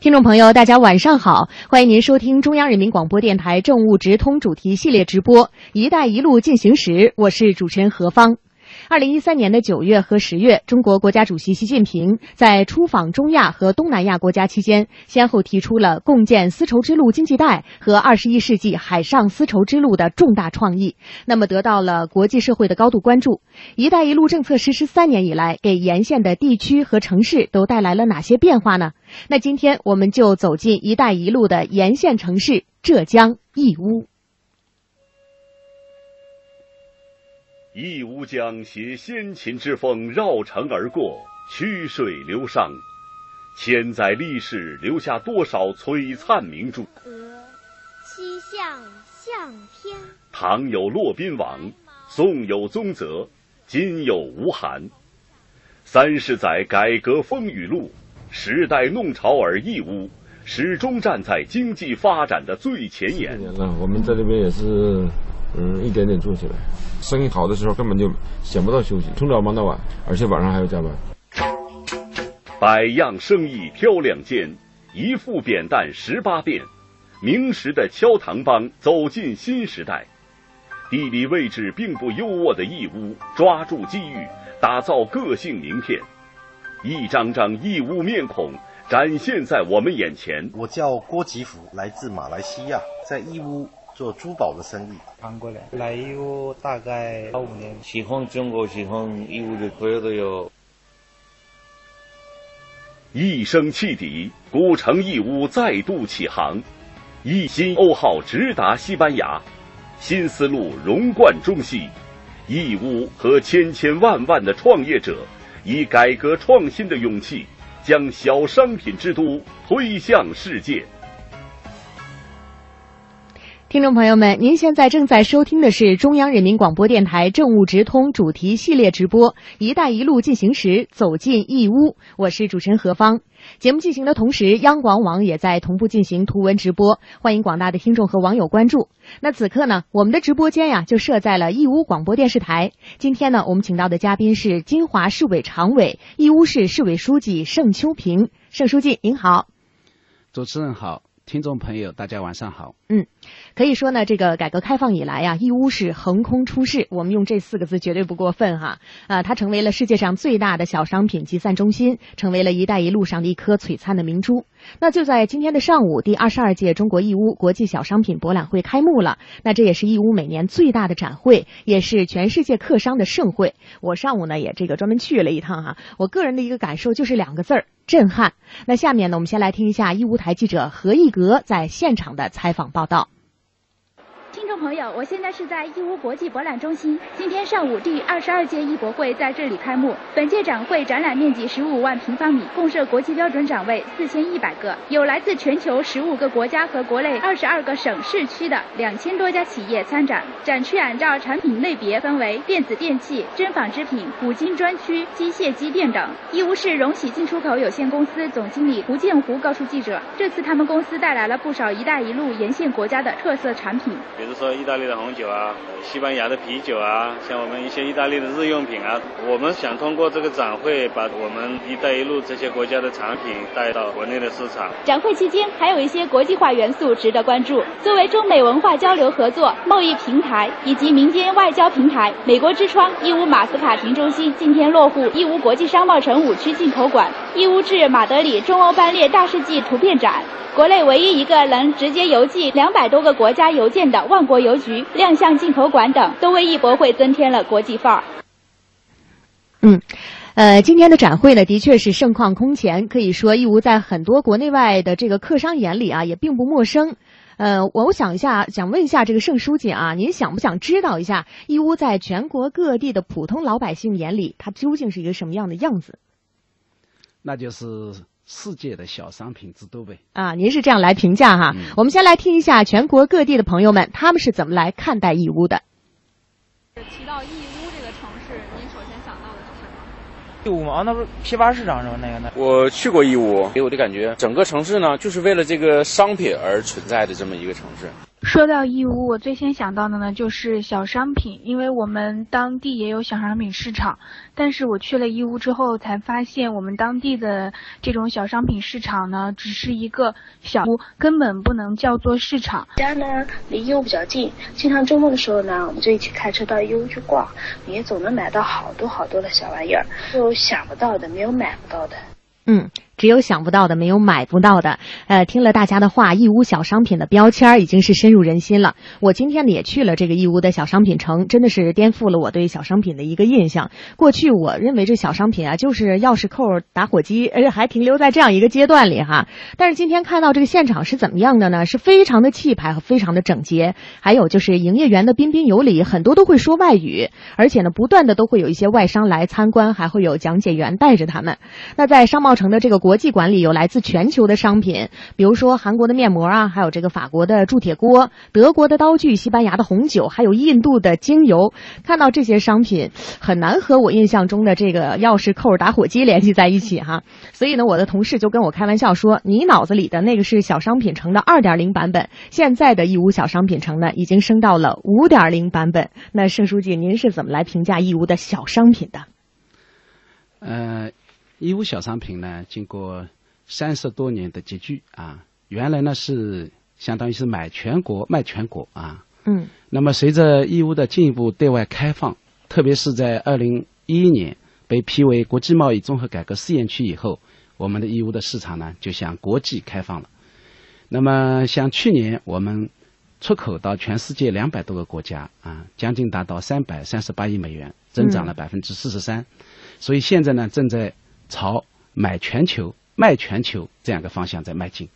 听众朋友，大家晚上好，欢迎您收听中央人民广播电台政务直通主题系列直播《一带一路进行时》，我是主持人何芳。二零一三年的九月和十月，中国国家主席习近平在出访中亚和东南亚国家期间，先后提出了共建丝绸之路经济带和二十一世纪海上丝绸之路的重大创意，那么得到了国际社会的高度关注。“一带一路”政策实施三年以来，给沿线的地区和城市都带来了哪些变化呢？那今天我们就走进“一带一路”的沿线城市浙江义乌。义乌江携先秦之风绕城而过，曲水流觞，千载历史留下多少璀璨明珠？鹅，七象向天。唐有骆宾王，宋有宗泽，今有吴晗。三十载改革风雨路，时代弄潮儿义乌始终站在经济发展的最前沿。我们在这边也是。嗯，一点点做起来，生意好的时候根本就想不到休息，从早忙到晚，而且晚上还要加班。百样生意挑两间，一副扁担十八变，明时的敲堂帮走进新时代。地理位置并不优渥的义乌，抓住机遇，打造个性名片，一张张义乌面孔展现在我们眼前。我叫郭吉福，来自马来西亚，在义乌。做珠宝的生意，搬过来来义乌大概五年，喜欢中国，喜欢义乌的朋友都有。一声汽笛，古城义乌再度起航，一心欧号直达西班牙，新丝路融贯中西，义乌和千千万万的创业者，以改革创新的勇气，将小商品之都推向世界。听众朋友们，您现在正在收听的是中央人民广播电台政务直通主题系列直播《一带一路进行时》，走进义乌，我是主持人何芳。节目进行的同时，央广网也在同步进行图文直播，欢迎广大的听众和网友关注。那此刻呢，我们的直播间呀就设在了义乌广播电视台。今天呢，我们请到的嘉宾是金华市委常委、义乌市市委书记盛秋平。盛书记您好，主持人好。听众朋友，大家晚上好。嗯，可以说呢，这个改革开放以来呀，义乌是横空出世，我们用这四个字绝对不过分哈。啊，它成为了世界上最大的小商品集散中心，成为了一带一路上的一颗璀璨的明珠。那就在今天的上午，第二十二届中国义乌国际小商品博览会开幕了。那这也是义乌每年最大的展会，也是全世界客商的盛会。我上午呢也这个专门去了一趟哈，我个人的一个感受就是两个字儿。震撼。那下面呢，我们先来听一下义乌台记者何一格在现场的采访报道。众朋友，我现在是在义乌国际博览中心。今天上午，第二十二届艺博会在这里开幕。本届展会展览面积十五万平方米，共设国际标准展位四千一百个，有来自全球十五个国家和国内二十二个省市区的两千多家企业参展。展区按照产品类别分为电子电器、针纺织品、五金专区、机械机电等。义乌市荣喜进出口有限公司总经理胡建湖告诉记者，这次他们公司带来了不少“一带一路”沿线国家的特色产品，说意大利的红酒啊，西班牙的啤酒啊，像我们一些意大利的日用品啊，我们想通过这个展会，把我们“一带一路”这些国家的产品带到国内的市场。展会期间还有一些国际化元素值得关注。作为中美文化交流合作、贸易平台以及民间外交平台，美国之窗义乌马斯卡廷中心今天落户义乌国际商贸城五区进口馆，义乌至马德里中欧班列大世纪图片展。国内唯一一个能直接邮寄两百多个国家邮件的万国邮局亮相进口馆等，都为艺博会增添了国际范儿。嗯，呃，今天的展会呢，的确是盛况空前，可以说义乌在很多国内外的这个客商眼里啊，也并不陌生。呃，我想一下，想问一下这个盛书记啊，您想不想知道一下义乌在全国各地的普通老百姓眼里，它究竟是一个什么样的样子？那就是。世界的小商品之都呗啊，您是这样来评价哈？我们先来听一下全国各地的朋友们，他们是怎么来看待义乌的。提到义乌这个城市，您首先想到的是什么？义乌嘛，那不是批发市场是吗？那个呢？我去过义乌，给我的感觉，整个城市呢，就是为了这个商品而存在的这么一个城市。说到义乌，我最先想到的呢就是小商品，因为我们当地也有小商品市场。但是我去了义乌之后，才发现我们当地的这种小商品市场呢，只是一个小屋，根本不能叫做市场。家呢离义乌比较近，经常周末的时候呢，我们就一起开车到义乌去逛，也总能买到好多好多的小玩意儿，有想不到的，没有买不到的。嗯。只有想不到的，没有买不到的。呃，听了大家的话，义乌小商品的标签已经是深入人心了。我今天呢也去了这个义乌的小商品城，真的是颠覆了我对小商品的一个印象。过去我认为这小商品啊就是钥匙扣、打火机，而且还停留在这样一个阶段里哈。但是今天看到这个现场是怎么样的呢？是非常的气派和非常的整洁，还有就是营业员的彬彬有礼，很多都会说外语，而且呢不断的都会有一些外商来参观，还会有讲解员带着他们。那在商贸城的这个。国际馆里有来自全球的商品，比如说韩国的面膜啊，还有这个法国的铸铁锅、德国的刀具、西班牙的红酒，还有印度的精油。看到这些商品，很难和我印象中的这个钥匙扣、打火机联系在一起哈。所以呢，我的同事就跟我开玩笑说：“你脑子里的那个是小商品城的二点零版本，现在的义乌小商品城呢，已经升到了五点零版本。”那盛书记，您是怎么来评价义乌的小商品的？呃。义乌小商品呢，经过三十多年的集聚啊，原来呢是相当于是买全国卖全国啊。嗯。那么随着义乌的进一步对外开放，特别是在二零一一年被批为国际贸易综合改革试验区以后，我们的义乌的市场呢就向国际开放了。那么像去年我们出口到全世界两百多个国家啊，将近达到三百三十八亿美元，增长了百分之四十三。所以现在呢正在。朝买全球、卖全球这样一个方向在迈进。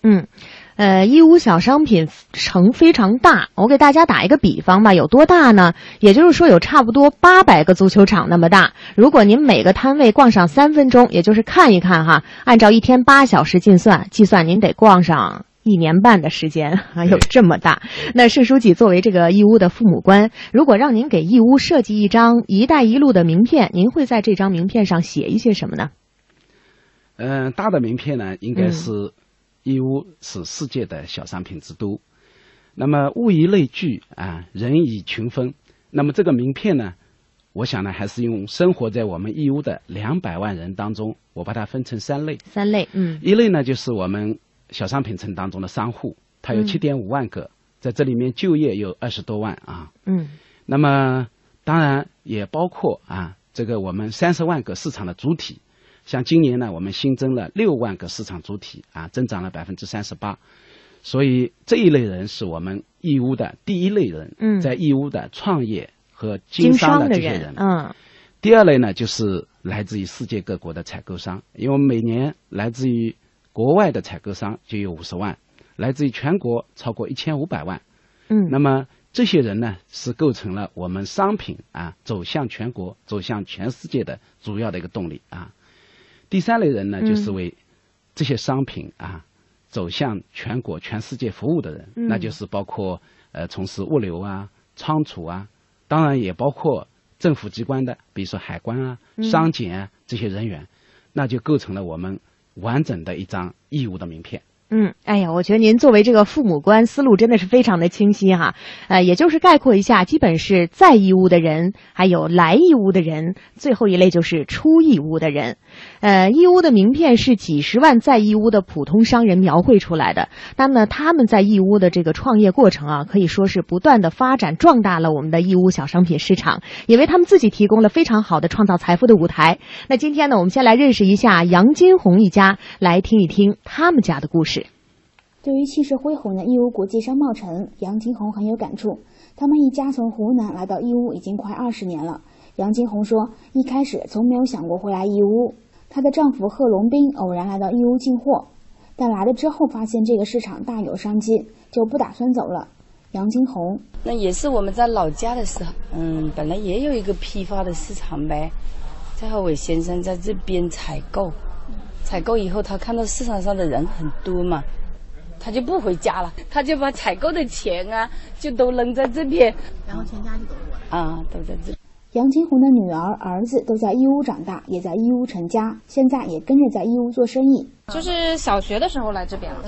嗯，呃，义乌小商品城非常大，我给大家打一个比方吧，有多大呢？也就是说，有差不多八百个足球场那么大。如果您每个摊位逛上三分钟，也就是看一看哈，按照一天八小时计算，计算您得逛上。一年半的时间啊，有这么大。那盛书记作为这个义乌的父母官，如果让您给义乌设计一张“一带一路”的名片，您会在这张名片上写一些什么呢？嗯，大的名片呢，应该是义乌是世界的小商品之都。那么物以类聚啊，人以群分。那么这个名片呢，我想呢，还是用生活在我们义乌的两百万人当中，我把它分成三类。三类，嗯，一类呢，就是我们。小商品城当中的商户，它有七点五万个，在这里面就业有二十多万啊。嗯。那么当然也包括啊，这个我们三十万个市场的主体，像今年呢，我们新增了六万个市场主体啊，增长了百分之三十八。所以这一类人是我们义乌的第一类人，在义乌的创业和经商的这些人。嗯。第二类呢，就是来自于世界各国的采购商，因为每年来自于。国外的采购商就有五十万，来自于全国超过一千五百万。嗯，那么这些人呢，是构成了我们商品啊走向全国、走向全世界的主要的一个动力啊。第三类人呢，就是为这些商品啊走向全国、全世界服务的人，那就是包括呃从事物流啊、仓储啊，当然也包括政府机关的，比如说海关啊、商检啊这些人员，那就构成了我们。完整的一张义乌的名片。嗯，哎呀，我觉得您作为这个父母官，思路真的是非常的清晰哈。呃，也就是概括一下，基本是在义乌的人，还有来义乌的人，最后一类就是出义乌的人。呃，义乌的名片是几十万在义乌的普通商人描绘出来的。那么他们在义乌的这个创业过程啊，可以说是不断的发展壮大了我们的义乌小商品市场，也为他们自己提供了非常好的创造财富的舞台。那今天呢，我们先来认识一下杨金红一家，来听一听他们家的故事。对于气势恢宏的义乌国际商贸城，杨金红很有感触。他们一家从湖南来到义乌已经快二十年了。杨金红说：“一开始从没有想过回来义乌。她的丈夫贺龙斌偶然来到义乌进货，但来了之后发现这个市场大有商机，就不打算走了。”杨金红：“那也是我们在老家的时候，嗯，本来也有一个批发的市场呗。再和伟先生在这边采购，采购以后他看到市场上的人很多嘛。”他就不回家了，他就把采购的钱啊，就都扔在这边，然后全家就都过来啊，都在这。杨金红的女儿、儿子都在义乌长大，也在义乌成家，现在也跟着在义乌做生意。就是小学的时候来这边了。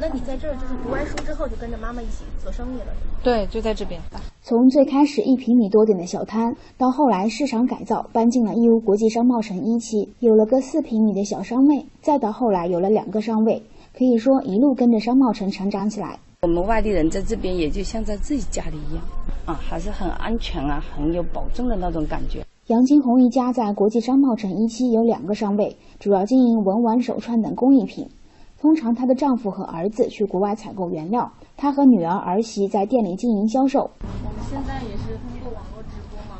那你在这儿就是读完书之后就跟着妈妈一起做生意了？对，就在这边。从最开始一平米多点的小摊，到后来市场改造，搬进了义乌国际商贸城一期，有了个四平米的小商位，再到后来有了两个商位，可以说一路跟着商贸城成长起来。我们外地人在这边也就像在自己家里一样，啊，还是很安全啊，很有保证的那种感觉。杨金红一家在国际商贸城一期有两个商位，主要经营文玩、手串等工艺品。通常她的丈夫和儿子去国外采购原料，她和女儿、儿媳在店里经营销售。我们现在也是通过网络。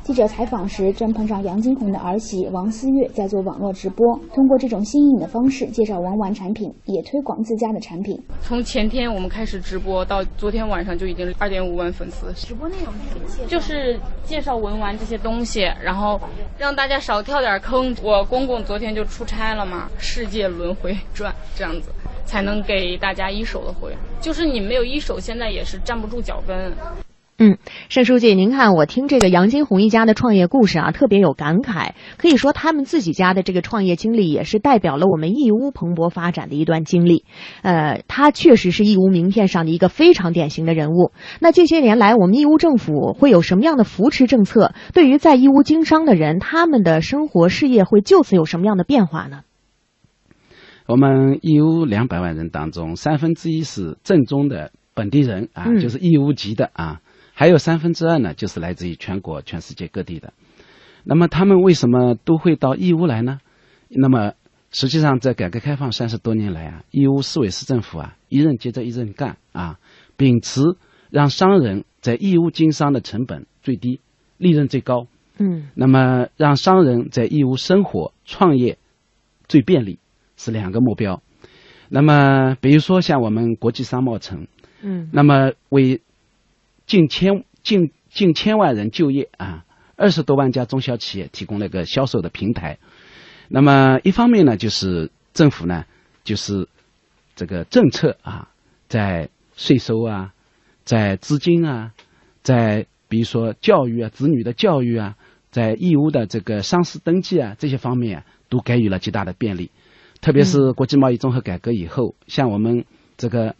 记者采访时，正碰上杨金红的儿媳王思月在做网络直播，通过这种新颖的方式介绍文玩产品，也推广自家的产品。从前天我们开始直播，到昨天晚上就已经二点五万粉丝。直播内容是什么？就是介绍文玩这些东西，然后让大家少跳点坑。我公公昨天就出差了嘛，世界轮回转这样子，才能给大家一手的货。就是你没有一手，现在也是站不住脚跟。嗯，盛书记，您看我听这个杨金红一家的创业故事啊，特别有感慨。可以说他们自己家的这个创业经历，也是代表了我们义乌蓬勃发展的一段经历。呃，他确实是义乌名片上的一个非常典型的人物。那这些年来，我们义乌政府会有什么样的扶持政策？对于在义乌经商的人，他们的生活事业会就此有什么样的变化呢？我们义乌两百万人当中，三分之一是正宗的本地人啊，嗯就是义乌籍的啊。还有三分之二呢，就是来自于全国、全世界各地的。那么他们为什么都会到义乌来呢？那么实际上，在改革开放三十多年来啊，义乌市委市政府啊，一任接着一任干啊，秉持让商人在义乌经商的成本最低、利润最高。嗯，那么让商人在义乌生活、创业最便利是两个目标。那么比如说像我们国际商贸城，嗯，那么为近千近近千万人就业啊，二十多万家中小企业提供了个销售的平台。那么一方面呢，就是政府呢，就是这个政策啊，在税收啊，在资金啊，在比如说教育啊，子女的教育啊，在义乌的这个商事登记啊这些方面啊，都给予了极大的便利。特别是国际贸易综合改革以后，像我们这个，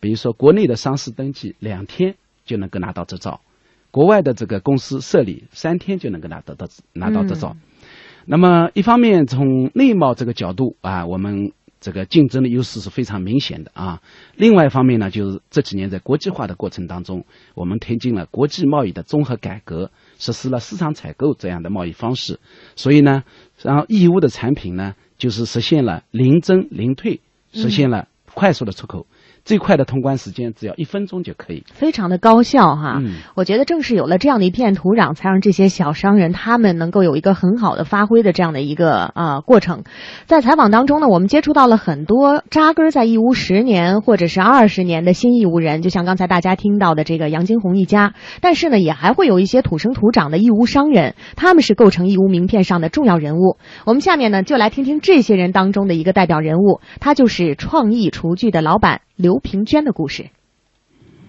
比如说国内的商事登记两天就能够拿到执照，国外的这个公司设立三天就能够拿得到拿到执照。那么一方面从内贸这个角度啊，我们这个竞争的优势是非常明显的啊。另外一方面呢，就是这几年在国际化的过程当中，我们推进了国际贸易的综合改革，实施了市场采购这样的贸易方式。所以呢，然后义乌的产品呢，就是实现了零增零退，实现了快速的出口。最快的通关时间只要一分钟就可以，非常的高效哈。嗯，我觉得正是有了这样的一片土壤，才让这些小商人他们能够有一个很好的发挥的这样的一个啊、呃、过程。在采访当中呢，我们接触到了很多扎根在义乌十年或者是二十年的新义乌人，就像刚才大家听到的这个杨金红一家。但是呢，也还会有一些土生土长的义乌商人，他们是构成义乌名片上的重要人物。我们下面呢，就来听听这些人当中的一个代表人物，他就是创意厨具的老板。刘平娟的故事。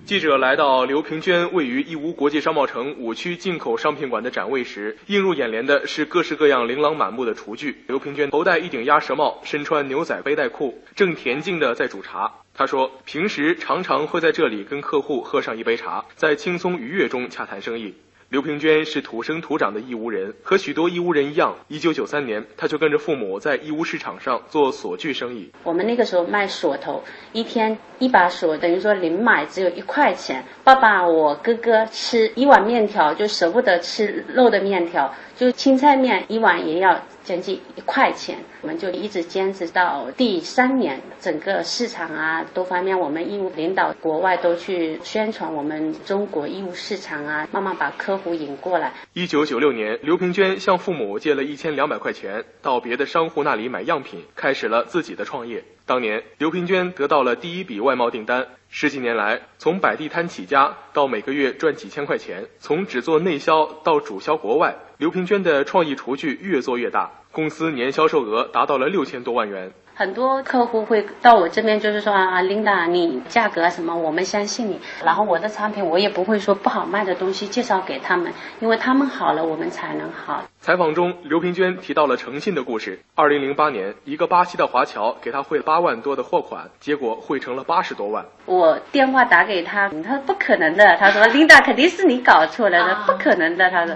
记者来到刘平娟位于义乌国际商贸城五区进口商品馆的展位时，映入眼帘的是各式各样琳琅满目的厨具。刘平娟头戴一顶鸭舌帽，身穿牛仔背带裤，正恬静的在煮茶。他说，平时常常会在这里跟客户喝上一杯茶，在轻松愉悦中洽谈生意。刘平娟是土生土长的义乌人，和许多义乌人一样，一九九三年，她就跟着父母在义乌市场上做锁具生意。我们那个时候卖锁头，一天一把锁，等于说零买只有一块钱。爸爸、我哥哥吃一碗面条就舍不得吃肉的面条，就青菜面一碗也要将近一块钱。我们就一直坚持到第三年，整个市场啊多方面，我们义务领导国外都去宣传我们中国义乌市场啊，慢慢把客户引过来。一九九六年，刘平娟向父母借了一千两百块钱，到别的商户那里买样品，开始了自己的创业。当年，刘平娟得到了第一笔外贸订单。十几年来，从摆地摊起家，到每个月赚几千块钱，从只做内销到主销国外，刘平娟的创意厨具越做越大，公司年销售额达到了六千多万元。很多客户会到我这边，就是说啊，Linda，你价格啊什么，我们相信你。然后我的产品我也不会说不好卖的东西介绍给他们，因为他们好了，我们才能好。采访中，刘平娟提到了诚信的故事。二零零八年，一个巴西的华侨给他汇了八万多的货款，结果汇成了八十多万。我电话打给他，他说不可能的，他说 Linda 肯定是你搞错了的，不可能的，他说。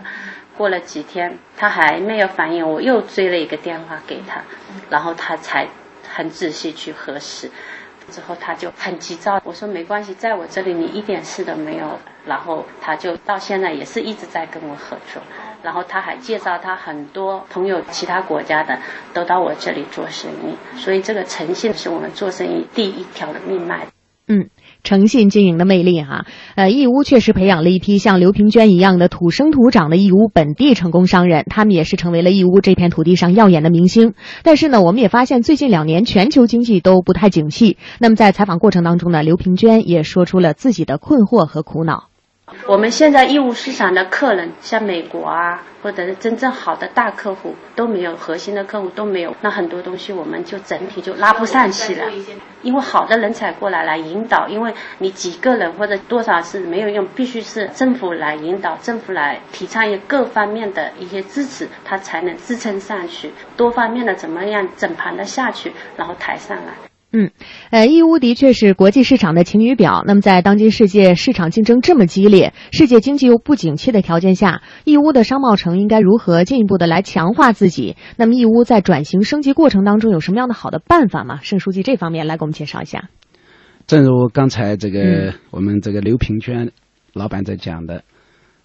过了几天，他还没有反应，我又追了一个电话给他，然后他才很仔细去核实，之后他就很急躁。我说没关系，在我这里你一点事都没有。然后他就到现在也是一直在跟我合作，然后他还介绍他很多朋友，其他国家的都到我这里做生意。所以这个诚信是我们做生意第一条的命脉。嗯。诚信经营的魅力哈，呃，义乌确实培养了一批像刘平娟一样的土生土长的义乌本地成功商人，他们也是成为了义乌这片土地上耀眼的明星。但是呢，我们也发现最近两年全球经济都不太景气。那么在采访过程当中呢，刘平娟也说出了自己的困惑和苦恼。我们现在义乌市场的客人，像美国啊，或者是真正好的大客户都没有，核心的客户都没有，那很多东西我们就整体就拉不上去了。因为好的人才过来来引导，因为你几个人或者多少是没有用，必须是政府来引导，政府来提倡一各方面的一些支持，它才能支撑上去。多方面的怎么样整盘的下去，然后抬上来。嗯，呃，义乌的确是国际市场的晴雨表。那么，在当今世界市场竞争这么激烈、世界经济又不景气的条件下，义乌的商贸城应该如何进一步的来强化自己？那么，义乌在转型升级过程当中有什么样的好的办法吗？盛书记这方面来给我们介绍一下。正如刚才这个我们这个刘平娟老板在讲的，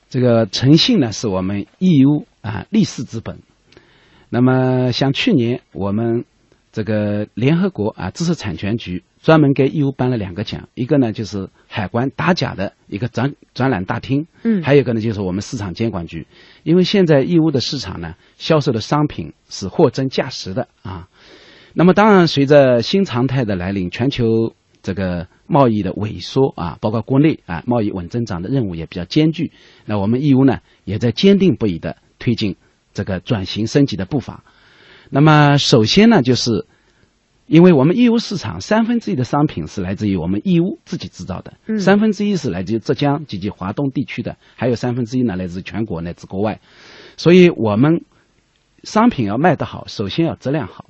这个诚信呢是我们义乌啊立市之本。那么，像去年我们。这个联合国啊，知识产权局专门给义乌颁了两个奖，一个呢就是海关打假的一个展展览大厅，嗯，还有一个呢就是我们市场监管局，因为现在义乌的市场呢销售的商品是货真价实的啊。那么当然，随着新常态的来临，全球这个贸易的萎缩啊，包括国内啊贸易稳增长的任务也比较艰巨。那我们义乌呢也在坚定不移的推进这个转型升级的步伐。那么首先呢，就是因为我们义乌市场三分之一的商品是来自于我们义乌自己制造的，三分之一是来自于浙江及其华东地区的，还有三分之一呢来自全国乃至国外。所以我们商品要卖得好，首先要质量好。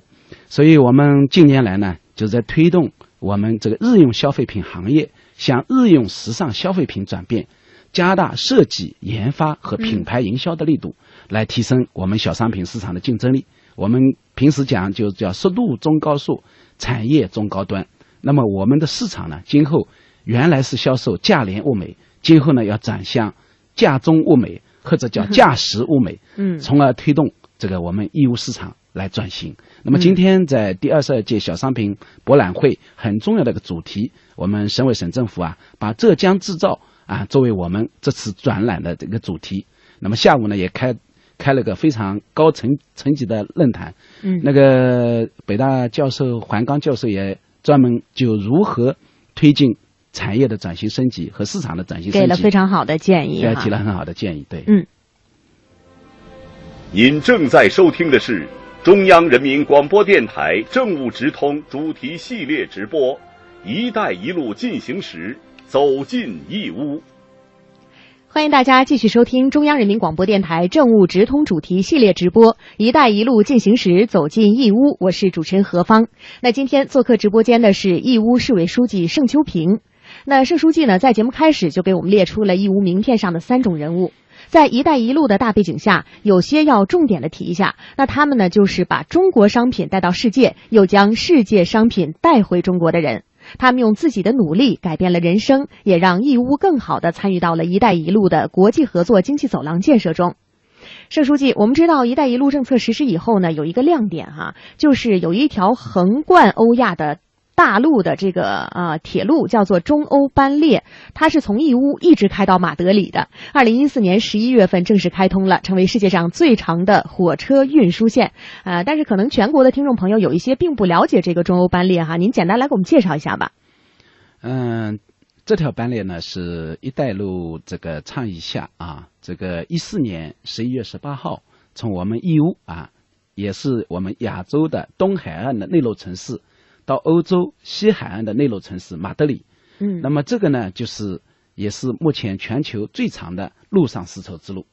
所以我们近年来呢，就在推动我们这个日用消费品行业向日用时尚消费品转变，加大设计研发和品牌营销的力度，来提升我们小商品市场的竞争力。我们平时讲就叫速度中高速，产业中高端。那么我们的市场呢，今后原来是销售价廉物美，今后呢要转向价中物美，或者叫价实物美，嗯，从而推动这个我们义乌市场来转型。那么今天在第二十二届小商品博览会很重要的一个主题，我们省委省政府啊，把浙江制造啊作为我们这次展览的这个主题。那么下午呢也开。开了个非常高层层级的论坛，嗯，那个北大教授环刚教授也专门就如何推进产业的转型升级和市场的转型升级，给了非常好的建议，提了很好的建议，对，嗯。您正在收听的是中央人民广播电台政务直通主题系列直播《一带一路进行时》，走进义乌。欢迎大家继续收听中央人民广播电台政务直通主题系列直播《一带一路进行时》，走进义乌，我是主持人何芳。那今天做客直播间的是义乌市委书记盛秋平。那盛书记呢，在节目开始就给我们列出了义乌名片上的三种人物，在“一带一路”的大背景下，有些要重点的提一下。那他们呢，就是把中国商品带到世界，又将世界商品带回中国的人。他们用自己的努力改变了人生，也让义乌更好地参与到了“一带一路”的国际合作经济走廊建设中。盛书记，我们知道“一带一路”政策实施以后呢，有一个亮点哈，就是有一条横贯欧亚的。大陆的这个啊铁路叫做中欧班列，它是从义乌一直开到马德里的。二零一四年十一月份正式开通了，成为世界上最长的火车运输线。啊，但是可能全国的听众朋友有一些并不了解这个中欧班列哈，您简单来给我们介绍一下吧。嗯，这条班列呢是一带路这个倡议下啊，这个一四年十一月十八号从我们义乌啊也是我们亚洲的东海岸的内陆城市，到欧洲西海岸的内陆城市马德里。嗯，那么这个呢，就是也是目前全球最长的陆上丝绸之路。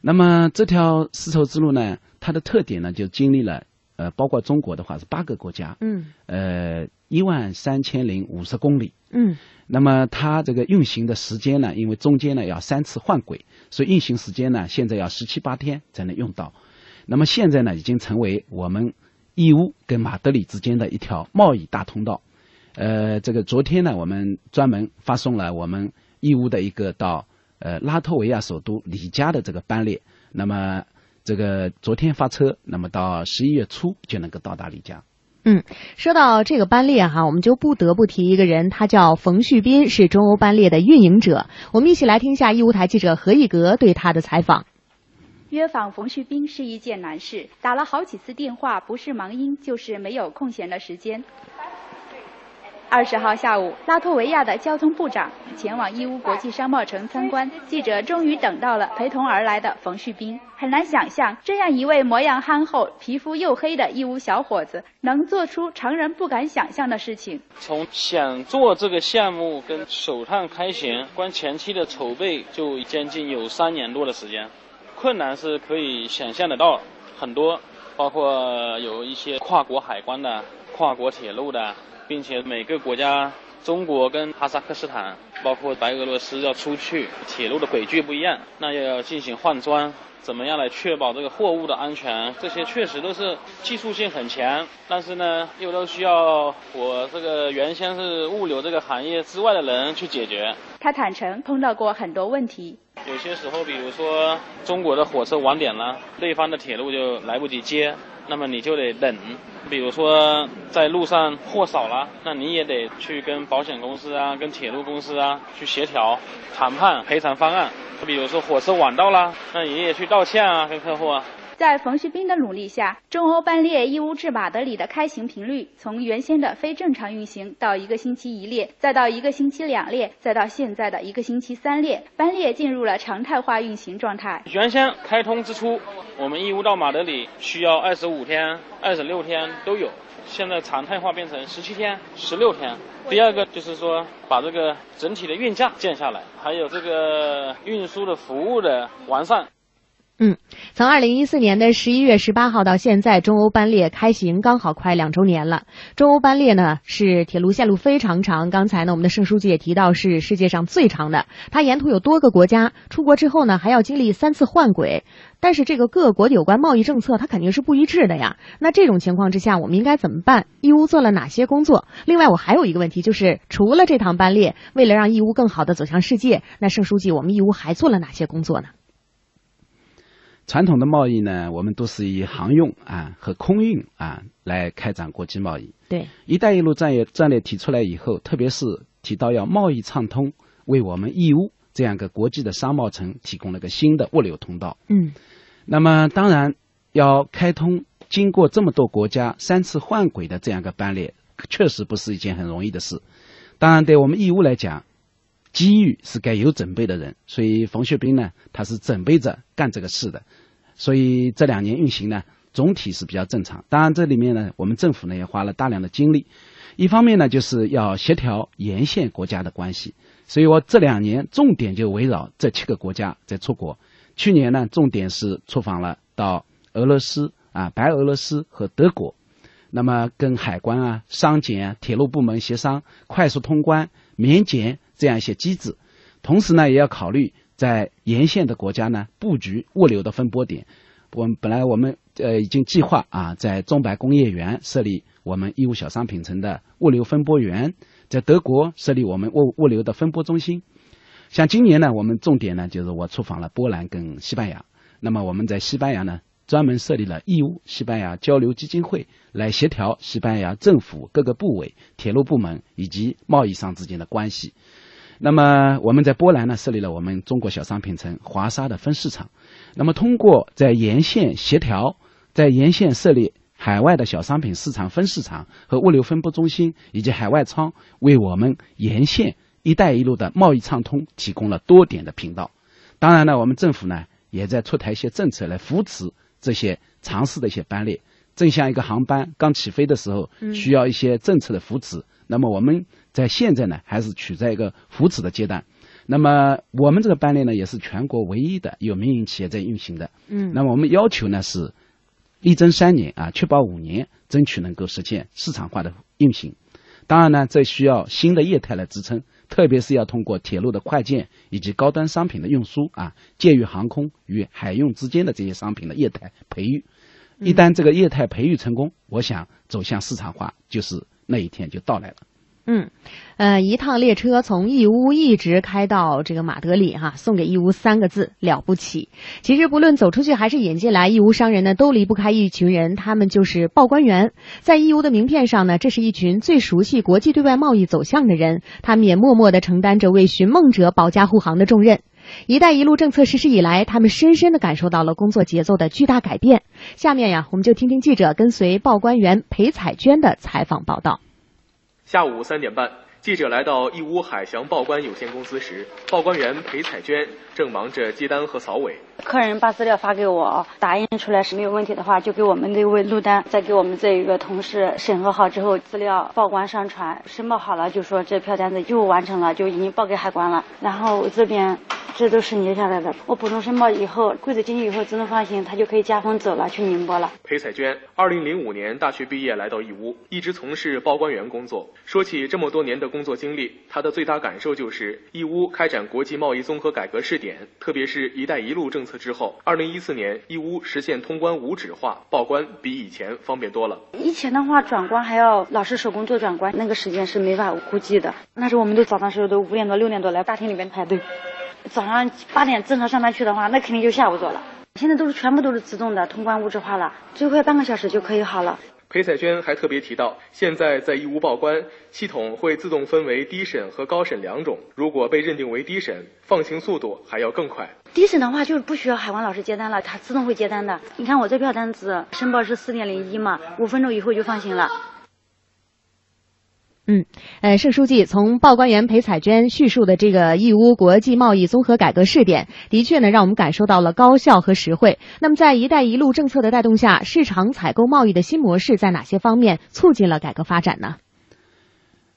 那么这条丝绸之路呢，它的特点呢，就经历了呃，包括中国的话是八个国家，嗯，呃，一万三千零五十公里，嗯，那么它这个运行的时间呢，因为中间呢要三次换轨，所以运行时间呢现在要十七八天才能用到。那么现在呢，已经成为我们义乌跟马德里之间的一条贸易大通道。呃，这个昨天呢，我们专门发送了我们义乌的一个到。呃，拉脱维亚首都里加的这个班列，那么这个昨天发车，那么到十一月初就能够到达里加。嗯，说到这个班列哈，我们就不得不提一个人，他叫冯旭斌，是中欧班列的运营者。我们一起来听一下义乌台记者何一格对他的采访。约访冯旭斌是一件难事，打了好几次电话，不是忙音就是没有空闲的时间。二十号下午，拉脱维亚的交通部长前往义乌国际商贸城参观，记者终于等到了陪同而来的冯旭斌。很难想象，这样一位模样憨厚、皮肤黝黑的义乌小伙子，能做出常人不敢想象的事情。从想做这个项目跟首趟开行，光前期的筹备就将近有三年多的时间，困难是可以想象得到很多，包括有一些跨国海关的、跨国铁路的。并且每个国家，中国跟哈萨克斯坦，包括白俄罗斯要出去，铁路的轨距不一样，那又要进行换装，怎么样来确保这个货物的安全？这些确实都是技术性很强，但是呢，又都需要我这个原先是物流这个行业之外的人去解决。他坦诚碰到过很多问题，有些时候，比如说中国的火车晚点了，对方的铁路就来不及接。那么你就得等，比如说在路上货少了，那你也得去跟保险公司啊、跟铁路公司啊去协调谈判赔偿方案。比如说火车晚到了，让爷爷去道歉啊，跟客户啊。在冯旭斌的努力下，中欧班列义乌至马德里的开行频率从原先的非正常运行到一个星期一列，再到一个星期两列，再到现在的一个星期三列，班列进入了常态化运行状态。原先开通之初，我们义乌到马德里需要二十五天、二十六天都有，现在常态化变成十七天、十六天。第二个就是说，把这个整体的运价降下来，还有这个运输的服务的完善。嗯，从二零一四年的十一月十八号到现在，中欧班列开行刚好快两周年了。中欧班列呢是铁路线路非常长，刚才呢我们的盛书记也提到是世界上最长的。它沿途有多个国家，出国之后呢还要经历三次换轨。但是这个各国的有关贸易政策它肯定是不一致的呀。那这种情况之下，我们应该怎么办？义乌做了哪些工作？另外，我还有一个问题，就是除了这趟班列，为了让义乌更好的走向世界，那盛书记，我们义乌还做了哪些工作呢？传统的贸易呢，我们都是以航运啊和空运啊来开展国际贸易。对“一带一路”战略战略提出来以后，特别是提到要贸易畅通，为我们义乌这样一个国际的商贸城提供了个新的物流通道。嗯，那么当然要开通经过这么多国家三次换轨的这样一个班列，确实不是一件很容易的事。当然，对我们义乌来讲，机遇是该有准备的人，所以冯学兵呢，他是准备着干这个事的，所以这两年运行呢，总体是比较正常。当然，这里面呢，我们政府呢也花了大量的精力，一方面呢就是要协调沿线国家的关系，所以我这两年重点就围绕这七个国家在出国。去年呢，重点是出访了到俄罗斯啊、白俄罗斯和德国，那么跟海关啊、商检啊、铁路部门协商快速通关、免检。这样一些机制，同时呢，也要考虑在沿线的国家呢布局物流的分拨点。我们本来我们呃已经计划啊，在中白工业园设立我们义乌小商品城的物流分拨园，在德国设立我们物物流的分拨中心。像今年呢，我们重点呢就是我出访了波兰跟西班牙。那么我们在西班牙呢，专门设立了义乌西班牙交流基金会，来协调西班牙政府各个部委、铁路部门以及贸易商之间的关系。那么我们在波兰呢设立了我们中国小商品城华沙的分市场。那么通过在沿线协调，在沿线设立海外的小商品市场分市场和物流分拨中心以及海外仓，为我们沿线“一带一路”的贸易畅通提供了多点的频道。当然呢，我们政府呢也在出台一些政策来扶持这些尝试的一些班列。正像一个航班刚起飞的时候，需要一些政策的扶持。那么我们在现在呢，还是处在一个扶持的阶段。那么我们这个班列呢，也是全国唯一的有民营企业在运行的。嗯。那么我们要求呢是，力争三年啊，确保五年，争取能够实现市场化的运行。当然呢，这需要新的业态来支撑，特别是要通过铁路的快件以及高端商品的运输啊，介于航空与海运之间的这些商品的业态培育。一旦这个业态培育成功，我想走向市场化，就是那一天就到来了。嗯，呃，一趟列车从义乌一直开到这个马德里，哈，送给义乌三个字了不起。其实不论走出去还是引进来，义乌商人呢都离不开一群人，他们就是报关员。在义乌的名片上呢，这是一群最熟悉国际对外贸易走向的人，他们也默默地承担着为寻梦者保驾护航的重任。“一带一路”政策实施以来，他们深深地感受到了工作节奏的巨大改变。下面呀，我们就听听记者跟随报关员裴彩娟的采访报道。下午三点半，记者来到义乌海翔报关有限公司时，报关员裴彩娟正忙着接单和扫尾。客人把资料发给我，打印出来是没有问题的话，就给我们这位录单，再给我们这一个同事审核好之后，资料报关上传，申报好了，就说这票单子就完成了，就已经报给海关了。然后这边。这都是留下来的。我补充申报以后，柜子进去以后自动放行，他就可以加封走了，去宁波了。裴彩娟，二零零五年大学毕业来到义乌，一直从事报关员工作。说起这么多年的工作经历，她的最大感受就是义乌开展国际贸易综合改革试点，特别是一带一路政策之后，二零一四年义乌实现通关无纸化，报关比以前方便多了。以前的话，转关还要老师手工做转关，那个时间是没法估计的。那时候我们都早上时候都五点多六点多来大厅里面排队。早上八点正常上班去的话，那肯定就下午做了。现在都是全部都是自动的，通关无纸化了，最快半个小时就可以好了。裴彩娟还特别提到，现在在义乌报关系统会自动分为低审和高审两种，如果被认定为低审，放行速度还要更快。低审的话就是不需要海关老师接单了，它自动会接单的。你看我这票单子申报是四点零一嘛，五分钟以后就放行了。嗯，呃，盛书记从报关员裴彩娟叙述的这个义乌国际贸易综合改革试点，的确呢，让我们感受到了高效和实惠。那么，在“一带一路”政策的带动下，市场采购贸易的新模式在哪些方面促进了改革发展呢？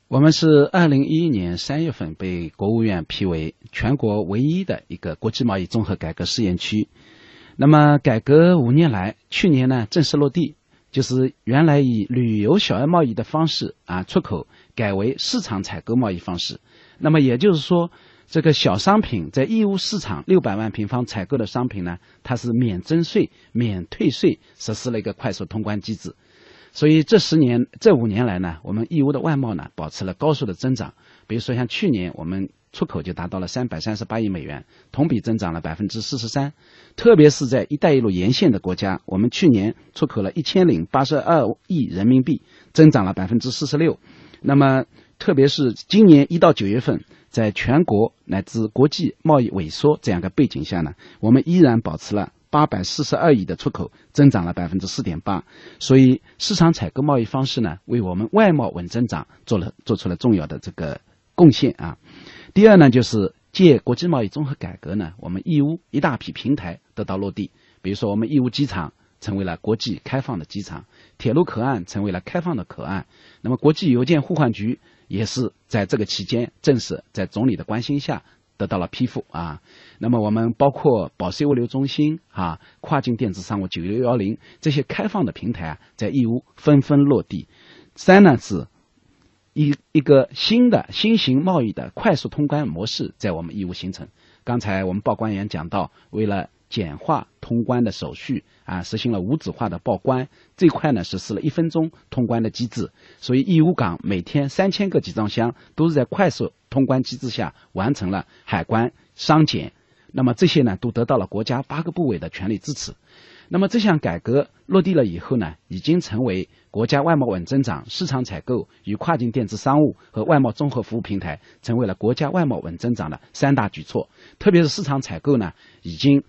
我们是二零一一年三月份被国务院批为全国唯一的一个国际贸易综合改革试验区。那么，改革五年来，去年呢正式落地。就是原来以旅游小额贸易的方式啊出口，改为市场采购贸易方式。那么也就是说，这个小商品在义乌市场六百万平方采购的商品呢，它是免征税、免退税，实施了一个快速通关机制。所以这十年、这五年来呢，我们义乌的外贸呢保持了高速的增长。比如说像去年我们。出口就达到了三百三十八亿美元，同比增长了百分之四十三。特别是在“一带一路”沿线的国家，我们去年出口了一千零八十二亿人民币，增长了百分之四十六。那么，特别是今年一到九月份，在全国乃至国际贸易萎缩这样的背景下呢，我们依然保持了八百四十二亿的出口，增长了百分之四点八。所以，市场采购贸易方式呢，为我们外贸稳增长做了做出了重要的这个贡献啊。第二呢，就是借国际贸易综合改革呢，我们义乌一大批平台得到落地。比如说，我们义乌机场成为了国际开放的机场，铁路口岸成为了开放的口岸。那么，国际邮件互换局也是在这个期间正式在总理的关心下得到了批复啊。那么，我们包括保税物流中心啊、跨境电子商务九六幺零这些开放的平台啊，在义乌纷纷落地。三呢是。一一个新的新型贸易的快速通关模式在我们义乌形成。刚才我们报关员讲到，为了简化通关的手续啊，实行了无纸化的报关，这块呢实施了一分钟通关的机制。所以义乌港每天三千个集装箱都是在快速通关机制下完成了海关商检。那么这些呢都得到了国家八个部委的全力支持。那么这项改革落地了以后呢，已经成为国家外贸稳增长、市场采购与跨境电子商务和外贸综合服务平台，成为了国家外贸稳增长的三大举措。特别是市场采购呢，已经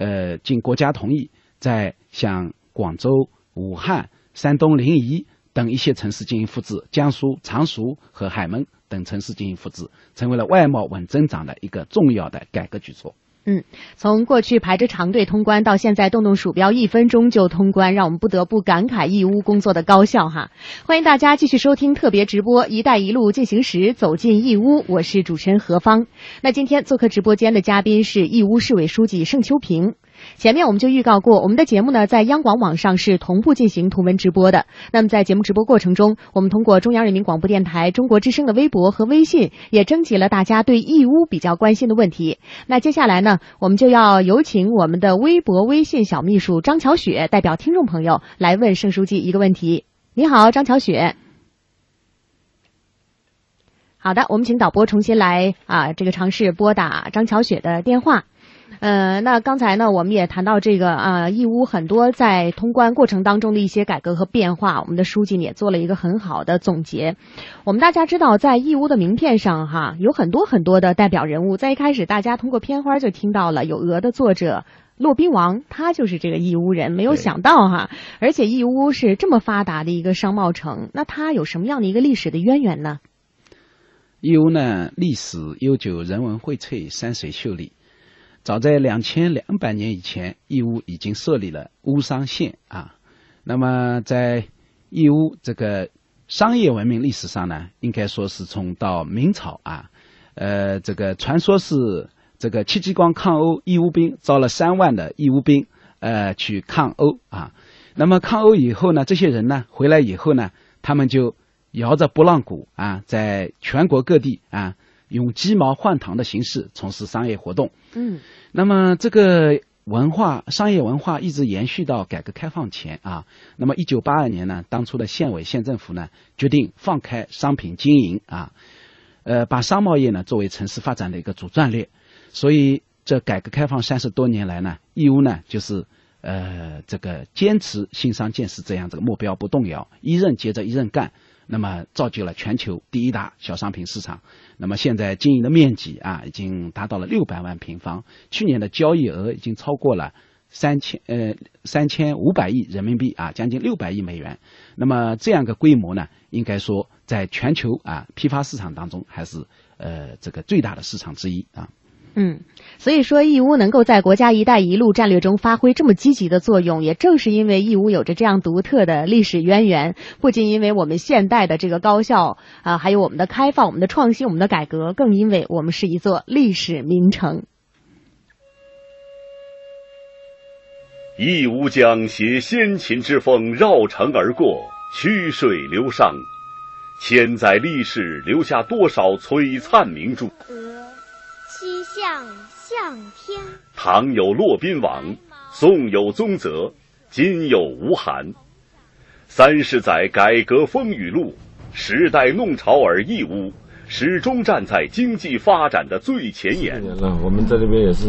呃经国家同意，在像广州、武汉、山东临沂等一些城市进行复制，江苏常熟和海门等城市进行复制，成为了外贸稳增长的一个重要的改革举措。嗯，从过去排着长队通关，到现在动动鼠标一分钟就通关，让我们不得不感慨义乌工作的高效哈。欢迎大家继续收听特别直播《一带一路进行时》，走进义乌，我是主持人何芳。那今天做客直播间的嘉宾是义乌市委书记盛秋平。前面我们就预告过，我们的节目呢在央广网上是同步进行图文直播的。那么在节目直播过程中，我们通过中央人民广播电台中国之声的微博和微信，也征集了大家对义乌比较关心的问题。那接下来呢，我们就要有请我们的微博、微信小秘书张巧雪代表听众朋友来问盛书记一个问题。你好，张巧雪。好的，我们请导播重新来啊，这个尝试拨打张巧雪的电话。呃，那刚才呢，我们也谈到这个啊，义乌很多在通关过程当中的一些改革和变化，我们的书记也做了一个很好的总结。我们大家知道，在义乌的名片上哈，有很多很多的代表人物。在一开始，大家通过片花就听到了有鹅的作者骆宾王，他就是这个义乌人。没有想到哈，而且义乌是这么发达的一个商贸城，那它有什么样的一个历史的渊源呢？义乌呢，历史悠久，人文荟萃，山水秀丽。早在两千两百年以前，义乌已经设立了乌商县啊。那么，在义乌这个商业文明历史上呢，应该说是从到明朝啊，呃，这个传说是这个戚继光抗欧，义乌兵招了三万的义乌兵，呃，去抗欧啊。那么抗欧以后呢，这些人呢回来以后呢，他们就摇着拨浪鼓啊，在全国各地啊。用鸡毛换糖的形式从事商业活动。嗯，那么这个文化商业文化一直延续到改革开放前啊。那么一九八二年呢，当初的县委县政府呢决定放开商品经营啊，呃，把商贸业呢作为城市发展的一个主战略。所以这改革开放三十多年来呢，义乌呢就是呃这个坚持新商建设这样这个目标不动摇，一任接着一任干。那么造就了全球第一大小商品市场。那么现在经营的面积啊，已经达到了六百万平方。去年的交易额已经超过了三千呃三千五百亿人民币啊，将近六百亿美元。那么这样个规模呢，应该说在全球啊批发市场当中还是呃这个最大的市场之一啊。嗯，所以说义乌能够在国家“一带一路”战略中发挥这么积极的作用，也正是因为义乌有着这样独特的历史渊源。不仅因为我们现代的这个高校啊，还有我们的开放、我们的创新、我们的改革，更因为我们是一座历史名城。义乌江携先秦之风绕城而过，曲水流觞，千载历史留下多少璀璨明珠？西向向天。唐有骆宾王，宋有宗泽，今有吴晗。三十载改革风雨路，时代弄潮儿义乌，始终站在经济发展的最前沿。年了，我们在这边也是，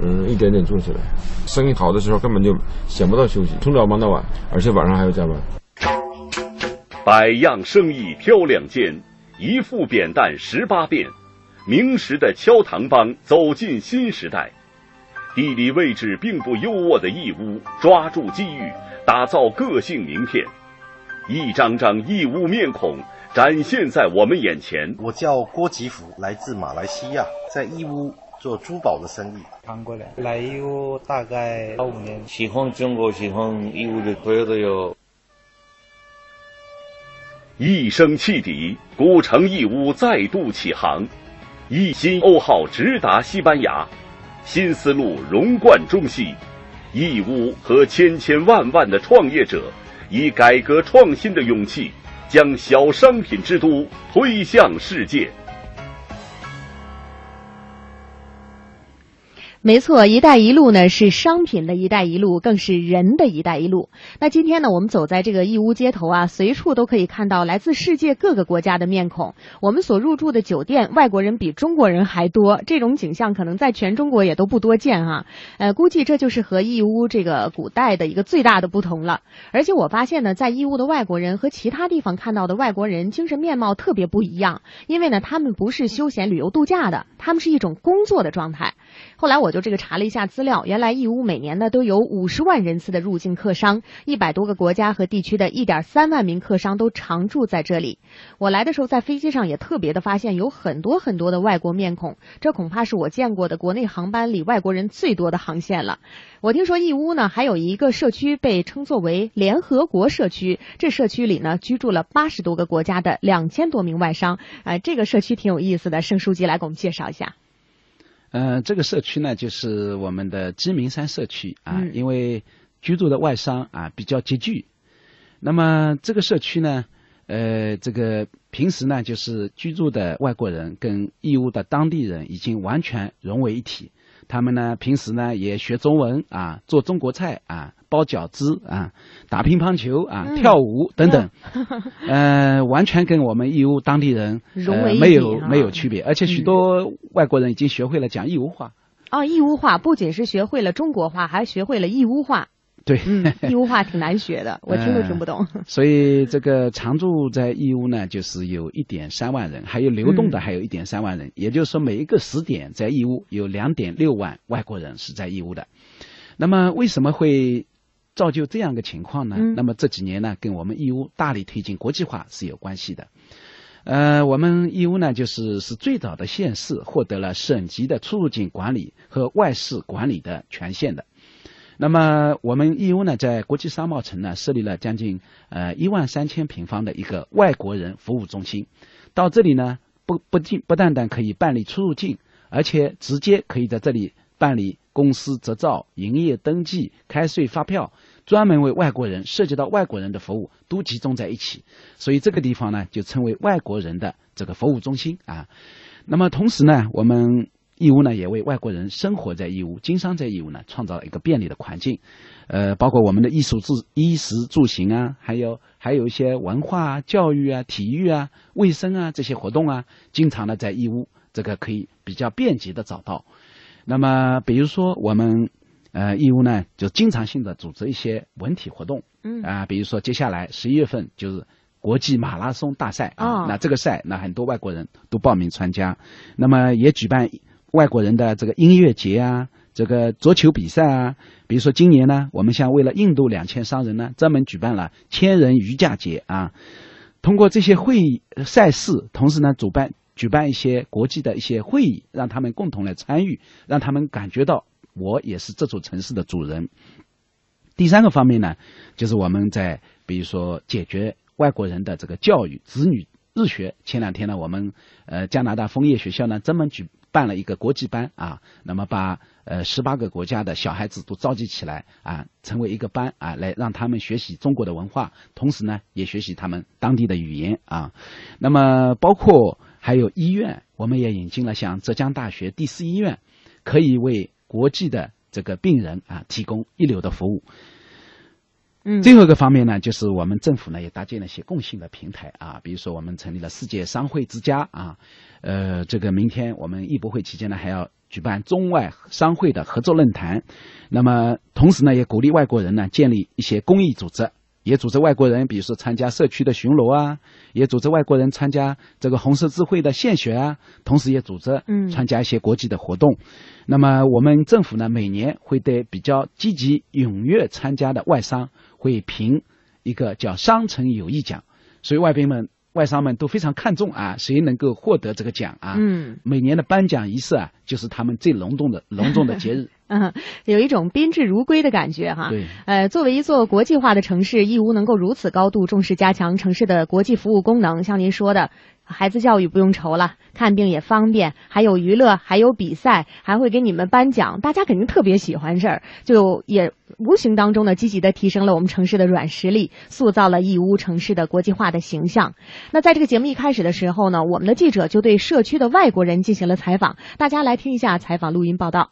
嗯，一点点做起来。生意好的时候根本就想不到休息，从早忙到晚，而且晚上还要加班。百样生意挑两间，一副扁担十八变。明时的敲堂帮走进新时代，地理位置并不优渥的义乌抓住机遇，打造个性名片，一张张义乌面孔展现在我们眼前。我叫郭吉福，来自马来西亚，在义乌做珠宝的生意。刚过来，来义乌大概五年。喜欢中国，喜欢义乌的朋友都有。一声汽笛，古城义乌再度起航。一心欧号直达西班牙，新思路融贯中西，义乌和千千万万的创业者，以改革创新的勇气，将小商品之都推向世界。没错，“一带一路”呢是商品的一带一路，更是人的一带一路。那今天呢，我们走在这个义乌街头啊，随处都可以看到来自世界各个国家的面孔。我们所入住的酒店，外国人比中国人还多，这种景象可能在全中国也都不多见哈。呃，估计这就是和义乌这个古代的一个最大的不同了。而且我发现呢，在义乌的外国人和其他地方看到的外国人精神面貌特别不一样，因为呢，他们不是休闲旅游度假的，他们是一种工作的状态。后来我就这个查了一下资料，原来义乌每年呢都有五十万人次的入境客商，一百多个国家和地区的一点三万名客商都常住在这里。我来的时候在飞机上也特别的发现有很多很多的外国面孔，这恐怕是我见过的国内航班里外国人最多的航线了。我听说义乌呢还有一个社区被称作为联合国社区，这社区里呢居住了八十多个国家的两千多名外商，呃，这个社区挺有意思的，盛书记来给我们介绍一下。呃，这个社区呢，就是我们的鸡鸣山社区啊，嗯因为居住的外商啊比较集聚，那么这个社区呢，呃，这个平时呢，就是居住的外国人跟义乌的当地人已经完全融为一体。他们呢，平时呢也学中文啊，做中国菜啊，包饺子啊，打乒乓球啊，嗯。跳舞等等，呃，完全跟我们义乌当地人没有啊。没有区别，而且许多外国人已经学会了讲义乌话。哦，义乌话不仅是学会了中国话，还学会了义乌话。对，嗯，义乌话挺难学的，我听都听不懂。所以这个常住在义乌呢，就是有一点三万人，还有流动的嗯还有一点三万人，也就是说每一个时点在义乌有两点六万外国人是在义乌的。那么为什么会造就这样个情况呢？嗯那么这几年呢，跟我们义乌大力推进国际化是有关系的。呃，我们义乌呢，就是是最早的县市获得了省级的出入境管理和外事管理的权限的。那么我们义乌呢，在国际商贸城呢，设立了将近呃一万三千平方的一个外国人服务中心。到这里呢，不不仅不单单可以办理出入境，而且直接可以在这里办理公司执照、营业登记、开税发票，专门为外国人涉及到外国人的服务都集中在一起。所以这个地方呢，就称为外国人的这个服务中心啊。那么同时呢，我们义乌呢，也为外国人生活在义乌、经商在义乌呢，创造了一个便利的环境。呃，包括我们的艺术住、衣食住行啊，还有还有一些文化啊、教育啊、体育啊、卫生啊这些活动啊，经常呢在义乌这个可以比较便捷的找到。那么，比如说我们呃义乌呢，就经常性的组织一些文体活动，嗯啊、比如说接下来十一月份就是国际马拉松大赛啊，哦那这个赛那很多外国人都报名参加，那么也举办外国人的这个音乐节啊，这个桌球比赛啊，比如说今年呢，我们像为了印度两千商人呢，专门举办了千人瑜伽节啊，通过这些会议赛事，同时呢主办举办一些国际的一些会议，让他们共同来参与，让他们感觉到我也是这座城市的主人。第三个方面呢，就是我们在比如说解决外国人的这个教育、子女日学。前两天呢，我们呃加拿大枫叶学校呢专门举办了一个国际班啊，那么把呃十八个国家的小孩子都召集起来啊，成为一个班啊，来让他们学习中国的文化，同时呢也学习他们当地的语言啊。那么包括还有医院，我们也引进了像浙江大学第四医院，可以为国际的这个病人啊提供一流的服务。嗯最后一个方面呢，就是我们政府呢也搭建了一些共性的平台啊，比如说我们成立了世界商会之家啊，呃，这个明天我们艺博会期间呢还要举办中外商会的合作论坛，那么同时呢也鼓励外国人呢建立一些公益组织。也组织外国人，比如说参加社区的巡逻啊，也组织外国人参加这个红十字会的献血啊，同时也组织嗯参加一些国际的活动。那么我们政府呢，每年会对比较积极踊跃参加的外商会评一个叫商城友谊奖，所以外宾们、外商们都非常看重啊，谁能够获得这个奖啊？嗯，每年的颁奖仪式啊，就是他们最隆重的隆重的节日。嗯，有一种宾至如归的感觉哈。对，呃，作为一座国际化的城市，义乌能够如此高度重视加强城市的国际服务功能，像您说的，孩子教育不用愁了，看病也方便，还有娱乐，还有比赛，还会给你们颁奖，大家肯定特别喜欢这儿，就也无形当中呢积极的提升了我们城市的软实力，塑造了义乌城市的国际化的形象。那在这个节目一开始的时候呢，我们的记者就对社区的外国人进行了采访，大家来听一下采访录音报道。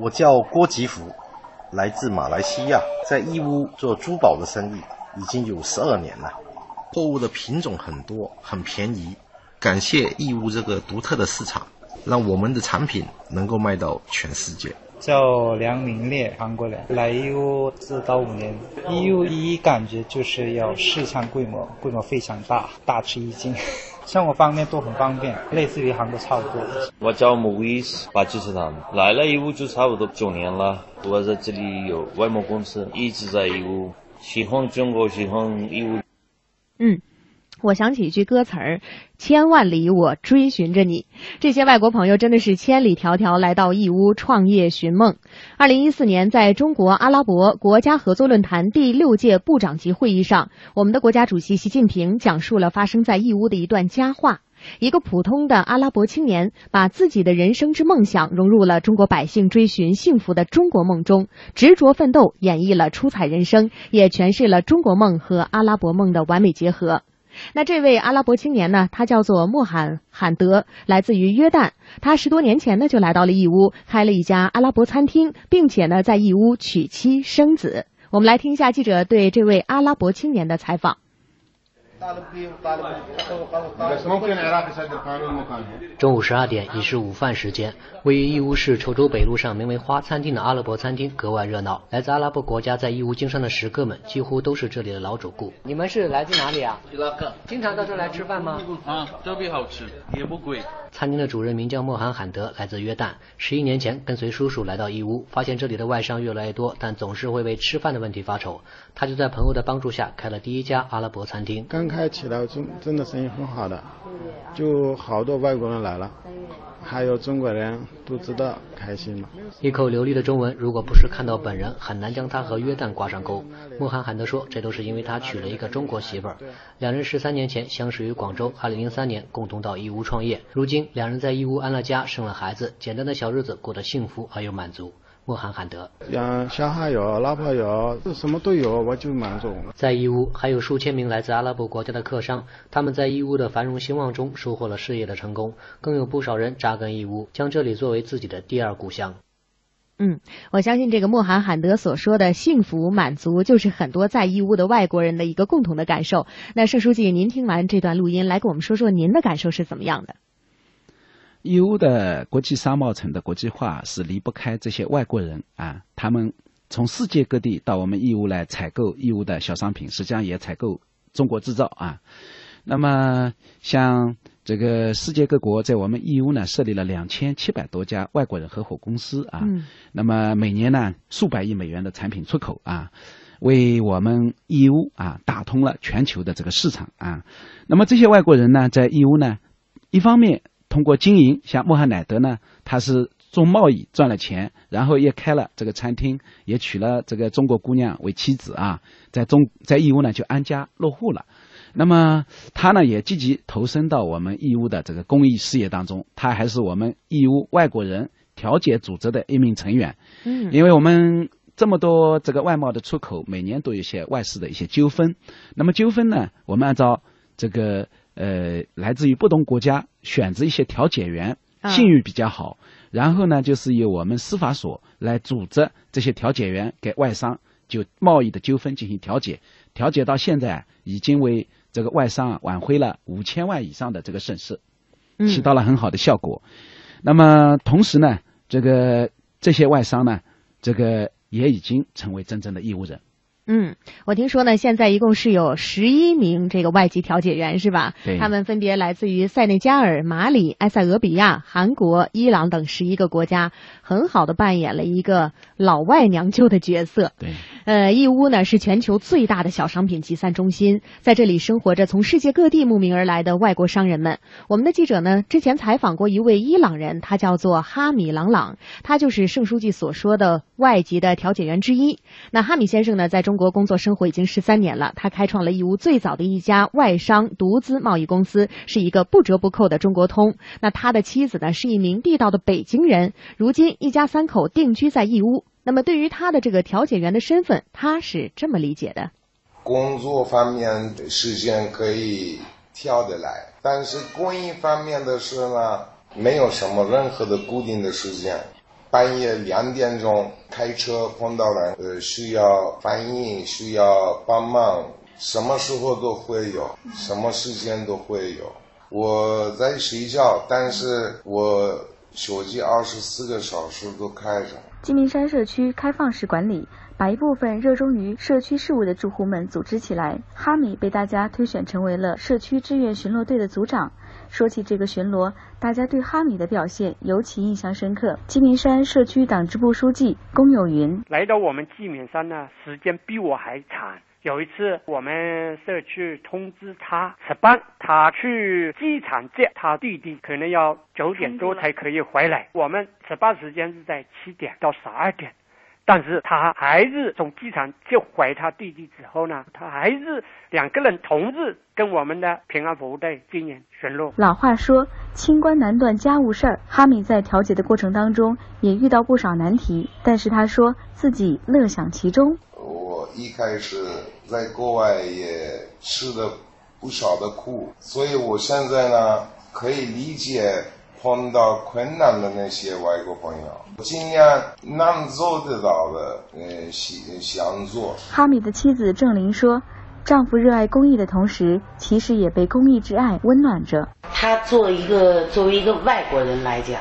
我叫郭吉福，来自马来西亚，在义乌做珠宝的生意已经有十二年了。货物的品种很多，很便宜。感谢义乌这个独特的市场，让我们的产品能够卖到全世界。叫梁明烈，韩国人，来义乌四到五年。义乌第一感觉就是要市场规模，规模非常大，大吃一惊。生活方面都很方便，类似于韩国差不多。我叫穆伊斯，八九十他们来了义乌就差不多九年了。我在这里有外贸公司，一直在义乌，喜欢中国，喜欢义乌。嗯。我想起一句歌词儿：“千万里我追寻着你。”这些外国朋友真的是千里迢迢来到义乌创业寻梦。二零一四年，在中国阿拉伯国家合作论坛第六届部长级会议上，我们的国家主席习近平讲述了发生在义乌的一段佳话。一个普通的阿拉伯青年，把自己的人生之梦想融入了中国百姓追寻幸福的中国梦中，执着奋斗，演绎了出彩人生，也诠释了中国梦和阿拉伯梦的完美结合。那这位阿拉伯青年呢？他叫做莫罕罕德，来自于约旦。他十多年前呢就来到了义乌，开了一家阿拉伯餐厅，并且呢在义乌娶妻生子。我们来听一下记者对这位阿拉伯青年的采访。中午十二点，已是午饭时间。位于义乌市稠州北路上名为“花餐厅”的阿拉伯餐厅格外热闹。来自阿拉伯国家在义乌经商的食客们，几乎都是这里的老主顾。你们是来自哪里啊？伊拉克。经常到这来吃饭吗？啊，特别好吃，也不贵。餐厅的主人名叫莫罕罕德，来自约旦。十一年前，跟随叔叔来到义乌，发现这里的外商越来越多，但总是会为吃饭的问题发愁。他就在朋友的帮助下，开了第一家阿拉伯餐厅。刚开起来，真真的生意很好的，就好多外国人来了，还有中国人都知道开心嘛。一口流利的中文，如果不是看到本人，很难将他和约旦挂上钩。穆罕罕德说，这都是因为他娶了一个中国媳妇儿。两人十三年前相识于广州，二零零三年共同到义乌创业。如今两人在义乌安了家，生了孩子，简单的小日子过得幸福而又满足。莫罕罕德，养小孩有，老婆有，什么都有，我就满足。在义乌，还有数千名来自阿拉伯国家的客商，他们在义乌的繁荣兴旺中收获了事业的成功，更有不少人扎根义乌，将这里作为自己的第二故乡。嗯，我相信这个莫罕罕德所说的幸福满足，就是很多在义乌的外国人的一个共同的感受。那盛书记，您听完这段录音，来给我们说说您的感受是怎么样的？义乌的国际商贸城的国际化是离不开这些外国人啊，他们从世界各地到我们义乌来采购义乌的小商品，实际上也采购中国制造啊。那么像这个世界各国在我们义乌呢设立了两千七百多家外国人合伙公司啊，那么每年呢数百亿美元的产品出口啊，为我们义乌啊打通了全球的这个市场啊。那么这些外国人呢在义乌呢，一方面通过经营，像穆罕乃德呢，他是做贸易赚了钱，然后也开了这个餐厅，也娶了这个中国姑娘为妻子啊，在中在义乌呢就安家落户了。那么他呢也积极投身到我们义乌的这个公益事业当中，他还是我们义乌外国人调解组织的一名成员。嗯，因为我们这么多这个外贸的出口，每年都有一些外事的一些纠纷。那么纠纷呢，我们按照这个。呃，来自于不同国家选择一些调解员，信誉比较好。然后呢，就是由我们司法所来组织这些调解员给外商就贸易的纠纷进行调解。调解到现在，已经为这个外商挽回了五千万以上的这个损失，起到了很好的效果。那么同时呢，这个这些外商呢，这个也已经成为真正的义乌人。嗯，我听说呢，现在一共是有十一名这个外籍调解员，是吧？对。他们分别来自于塞内加尔、马里、埃塞俄比亚、韩国、伊朗等十一个国家，很好的扮演了一个老外娘舅的角色。对。呃，义乌呢是全球最大的小商品集散中心，在这里生活着从世界各地慕名而来的外国商人们。我们的记者呢之前采访过一位伊朗人，他叫做哈米朗朗，他就是盛书记所说的外籍的调解员之一。那哈米先生呢，在中国工作生活已经十三年了，他开创了义乌最早的一家外商独资贸易公司，是一个不折不扣的中国通。那他的妻子呢，是一名地道的北京人，如今一家三口定居在义乌。那么对于他的这个调解员的身份，他是这么理解的：工作方面的时间可以调得来，但是公益方面的事呢，没有什么任何的固定的时间。半夜两点钟开车碰到了，呃，需要翻译，需要帮忙，什么时候都会有，什么时间都会有。我在睡觉，但是我手机二十四个小时都开着。鸡鸣山社区开放式管理，把一部分热衷于社区事务的住户们组织起来。哈米被大家推选成为了社区志愿巡逻队的组长。说起这个巡逻，大家对哈米的表现尤其印象深刻。鸡鸣山社区党支部书记龚有云来到我们鸡鸣山呢，时间比我还长。有一次，我们社区通知他值班，他去机场接他弟弟，可能要九点多才可以回来。我们值班时间是在七点到十二点。但是他还是从机场接回他弟弟之后呢，他还是两个人同日跟我们的平安服务队进行巡逻。老话说，清官难断家务事儿。哈米在调解的过程当中也遇到不少难题，但是他说自己乐享其中。我一开始在国外也吃了不少的苦，所以我现在呢可以理解。碰到困难的那些外国朋友，尽量能做得到的，呃，想想做。哈米的妻子郑玲说：“丈夫热爱公益的同时，其实也被公益之爱温暖着。他作为一个作为一个外国人来讲，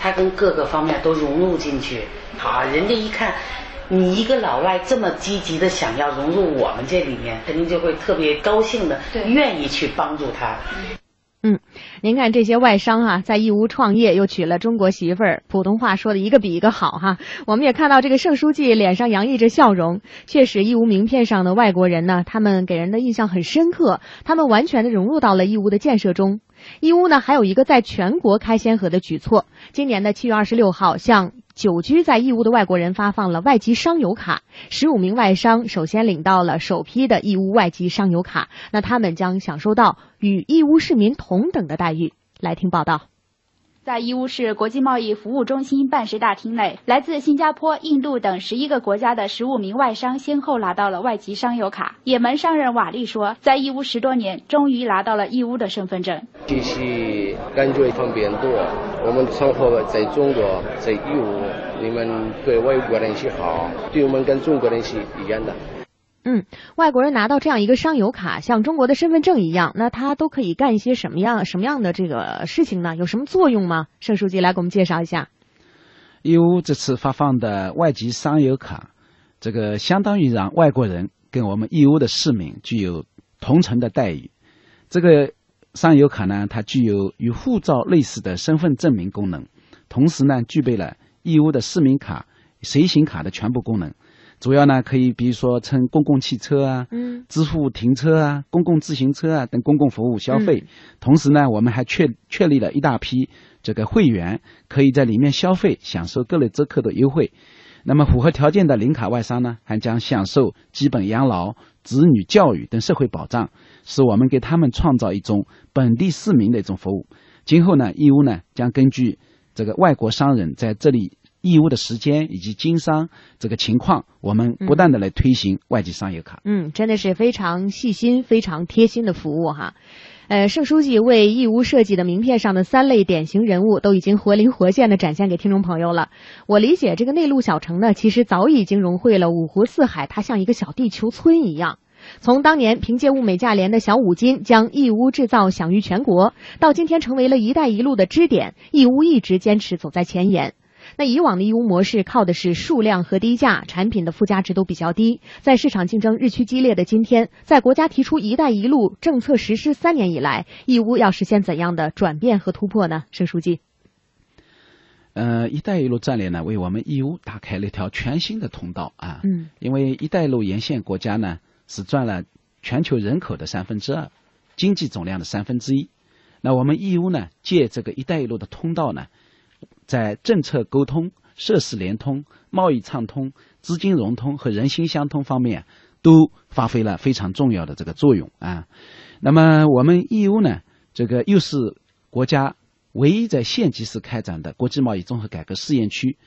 他跟各个方面都融入进去。好，人家一看你一个老外这么积极的想要融入我们这里面，肯定就会特别高兴的，愿意去帮助他。”嗯，您看这些外商啊，在义乌创业又娶了中国媳妇儿，普通话说的一个比一个好哈。我们也看到这个盛书记脸上洋溢着笑容，确实义乌名片上的外国人呢，他们给人的印象很深刻，他们完全的融入到了义乌的建设中。义乌呢，还有一个在全国开先河的举措，今年的七月二十六号向。久居在义乌的外国人发放了外籍商游卡，十五名外商首先领到了首批的义乌外籍商游卡，那他们将享受到与义乌市民同等的待遇。来听报道。在义乌市国际贸易服务中心办事大厅内，来自新加坡、印度等十一个国家的十五名外商先后拿到了外籍商游卡。也门商人瓦利说，在义乌十多年，终于拿到了义乌的身份证。学习感觉方便多。我们生活在中国，在义乌，你们对外国人是好，对我们跟中国人是一样的。嗯，外国人拿到这样一个商游卡，像中国的身份证一样，那他都可以干一些什么样什么样的这个事情呢？有什么作用吗？盛书记来给我们介绍一下。义乌这次发放的外籍商游卡，这个相当于让外国人跟我们义乌的市民具有同城的待遇。这个商游卡呢，它具有与护照类似的身份证明功能，同时呢，具备了义乌的市民卡、随行卡的全部功能。主要呢，可以比如说乘公共汽车啊，嗯，支付停车啊、公共自行车啊等公共服务消费。同时呢，我们还确确立了一大批这个会员，可以在里面消费，享受各类折扣的优惠。那么符合条件的零卡外商呢，还将享受基本养老、子女教育等社会保障，是我们给他们创造一种本地市民的一种服务。今后呢，义乌呢将根据这个外国商人在这里。义乌的时间以及经商这个情况，我们不断的来推行外籍商业卡。嗯，真的是非常细心、非常贴心的服务哈。呃，盛书记为义乌设计的名片上的三类典型人物都已经活灵活现的展现给听众朋友了。我理解这个内陆小城呢，其实早已经融汇了五湖四海，它像一个小地球村一样。从当年凭借物美价廉的小五金将义乌制造享誉全国，到今天成为了一带一路的支点，义乌一直坚持走在前沿。那以往的义乌模式靠的是数量和低价，产品的附加值都比较低。在市场竞争日趋激烈的今天，在国家提出“一带一路”政策实施三年以来，义乌要实现怎样的转变和突破呢？盛书记，呃，“一带一路”战略呢，为我们义乌打开了一条全新的通道啊。嗯。因为“一带一路”沿线国家呢，是占了全球人口的三分之二，经济总量的三分之一。那我们义乌呢，借这个“一带一路”的通道呢。在政策沟通、设施联通、贸易畅通、资金融通和人心相通方面，都发挥了非常重要的这个作用啊。那么我们义乌呢，这个又是国家唯一在县级市开展的国际贸易综合改革试验区。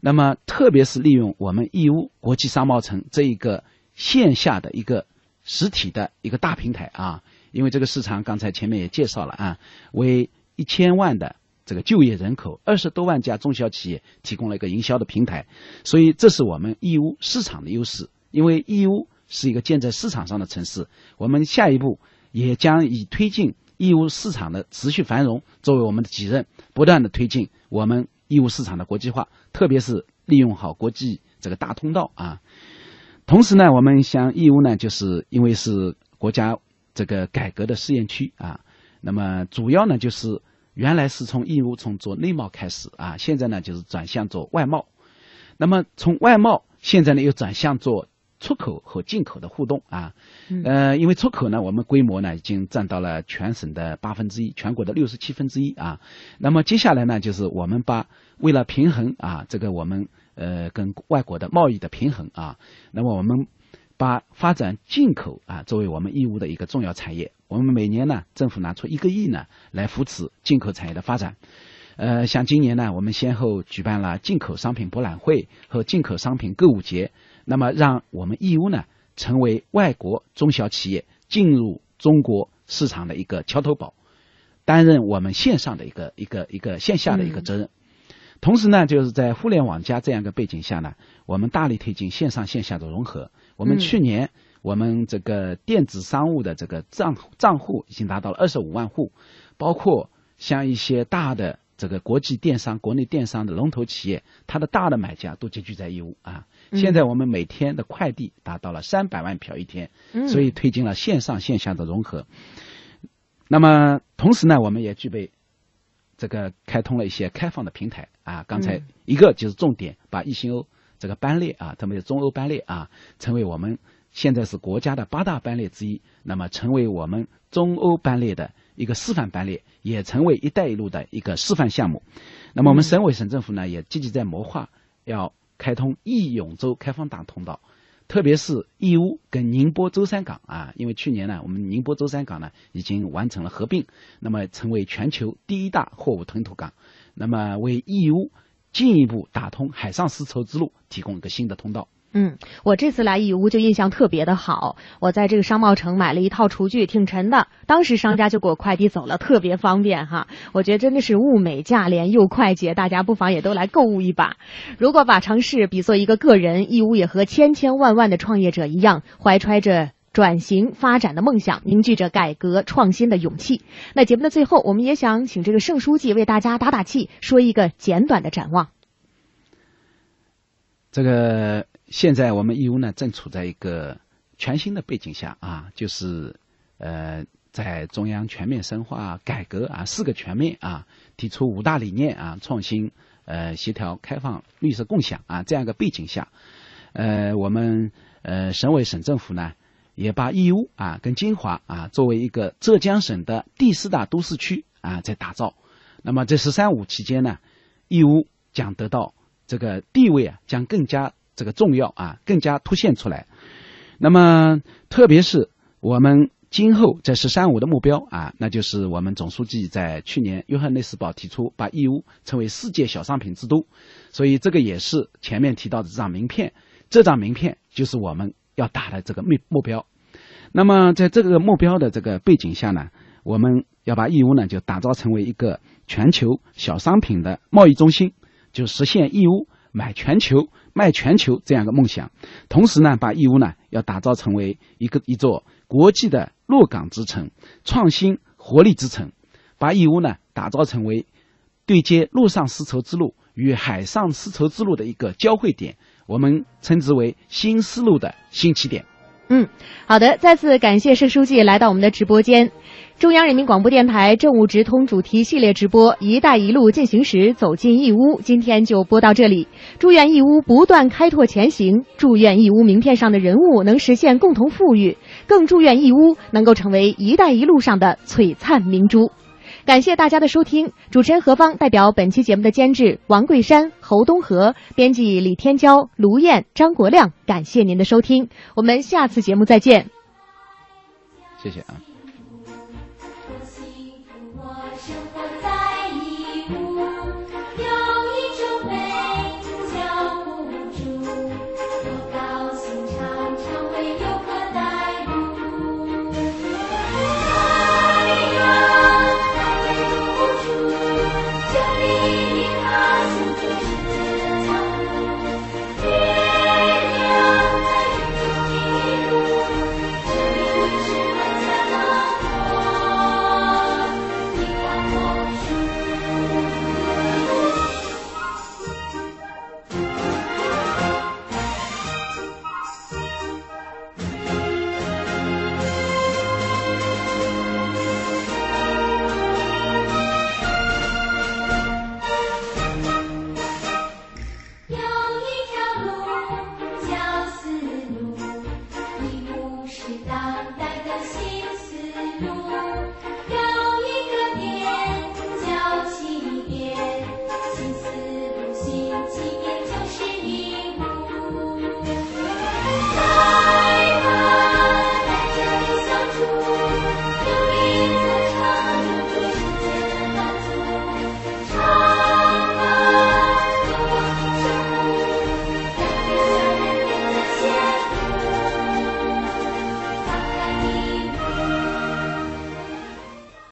那么特别是利用我们义乌国际商贸城这一个线下的一个实体的一个大平台啊，因为这个市场刚才前面也介绍了啊，为一千万的。这个就业人口，二十多万家中小企业提供了一个营销的平台，所以这是我们义乌市场的优势。因为义乌是一个建在市场上的城市，我们下一步也将以推进义乌市场的持续繁荣作为我们的己任，不断的推进我们义乌市场的国际化，特别是利用好国际这个大通道啊。同时呢，我们像义乌呢，就是因为是国家这个改革的试验区啊，那么主要呢就是原来是从义乌从做内贸开始啊，现在呢就是转向做外贸，那么从外贸现在呢又转向做。出口和进口的互动啊，呃，因为出口呢，我们规模呢已经占到了全省的八分之一，全国的六十七分之一啊。那么接下来呢，就是我们把为了平衡啊，这个我们呃跟外国的贸易的平衡啊，那么我们把发展进口啊作为我们义乌的一个重要产业。我们每年呢，政府拿出一个亿呢来扶持进口产业的发展。呃，像今年呢，我们先后举办了进口商品博览会和进口商品购物节。那么，让我们义乌呢成为外国中小企业进入中国市场的一个桥头堡，担任我们线上的一个一个一个线下的一个责任。同时呢，就是在互联网加这样一个背景下呢，我们大力推进线上线下的融合。我们去年我们这个电子商务的这个账账户已经达到了二十五万户，包括像一些大的这个国际电商、国内电商的龙头企业，它的大的买家都集聚在义乌啊。现在我们每天的快递达到了三百万票一天，所以推进了线上线下的融合。那么同时呢，我们也具备这个开通了一些开放的平台啊。刚才一个就是重点把易新欧这个班列啊，特别是中欧班列啊，成为我们现在是国家的八大班列之一，那么成为我们中欧班列的一个示范班列，也成为“一带一路”的一个示范项目。那么我们省委省政府呢，也积极在谋划要。开通义永州开放大通道，特别是义乌跟宁波舟山港啊，因为去年呢，我们宁波舟山港呢已经完成了合并，那么成为全球第一大货物吞吐港，那么为义乌进一步打通海上丝绸之路提供一个新的通道。嗯，我这次来义乌就印象特别的好。我在这个商贸城买了一套厨具，挺沉的。当时商家就给我快递走了，特别方便哈。我觉得真的是物美价廉又快捷，大家不妨也都来购物一把。如果把城市比作一个个人，义乌也和千千万万的创业者一样，怀揣着转型发展的梦想，凝聚着改革创新的勇气。那节目的最后，我们也想请这个盛书记为大家打打气，说一个简短的展望。这个。现在我们义乌呢，正处在一个全新的背景下啊，就是呃，在中央全面深化改革啊，四个全面啊，提出五大理念啊，创新、呃，协调、开放、绿色共享啊，这样一个背景下，呃，我们呃省委省政府呢，也把义乌啊跟金华啊作为一个浙江省的第四大都市区啊在打造。那么这“十三五”期间呢，义乌将得到这个地位啊，将更加。这个重要啊，更加凸显出来。那么，特别是我们今后在“十三五”的目标啊，那就是我们总书记在去年约翰内斯堡提出，把义乌成为世界小商品之都。所以，这个也是前面提到的这张名片。这张名片就是我们要打的这个目目标。那么，在这个目标的这个背景下呢，我们要把义乌呢就打造成为一个全球小商品的贸易中心，就实现义乌买全球。卖全球这样一个梦想，同时呢，把义乌呢要打造成为一个一座国际的落港之城、创新活力之城，把义乌呢打造成为对接陆上丝绸之路与海上丝绸之路的一个交汇点，我们称之为新丝路的新起点。嗯，好的，再次感谢盛书记来到我们的直播间。中央人民广播电台政务直通主题系列直播“一带一路进行时”走进义乌，今天就播到这里。祝愿义乌不断开拓前行，祝愿义乌名片上的人物能实现共同富裕，更祝愿义乌能够成为“一带一路”上的璀璨明珠。感谢大家的收听，主持人何芳代表本期节目的监制王桂山、侯东和，编辑李天娇、卢燕、张国亮，感谢您的收听，我们下次节目再见。谢谢啊。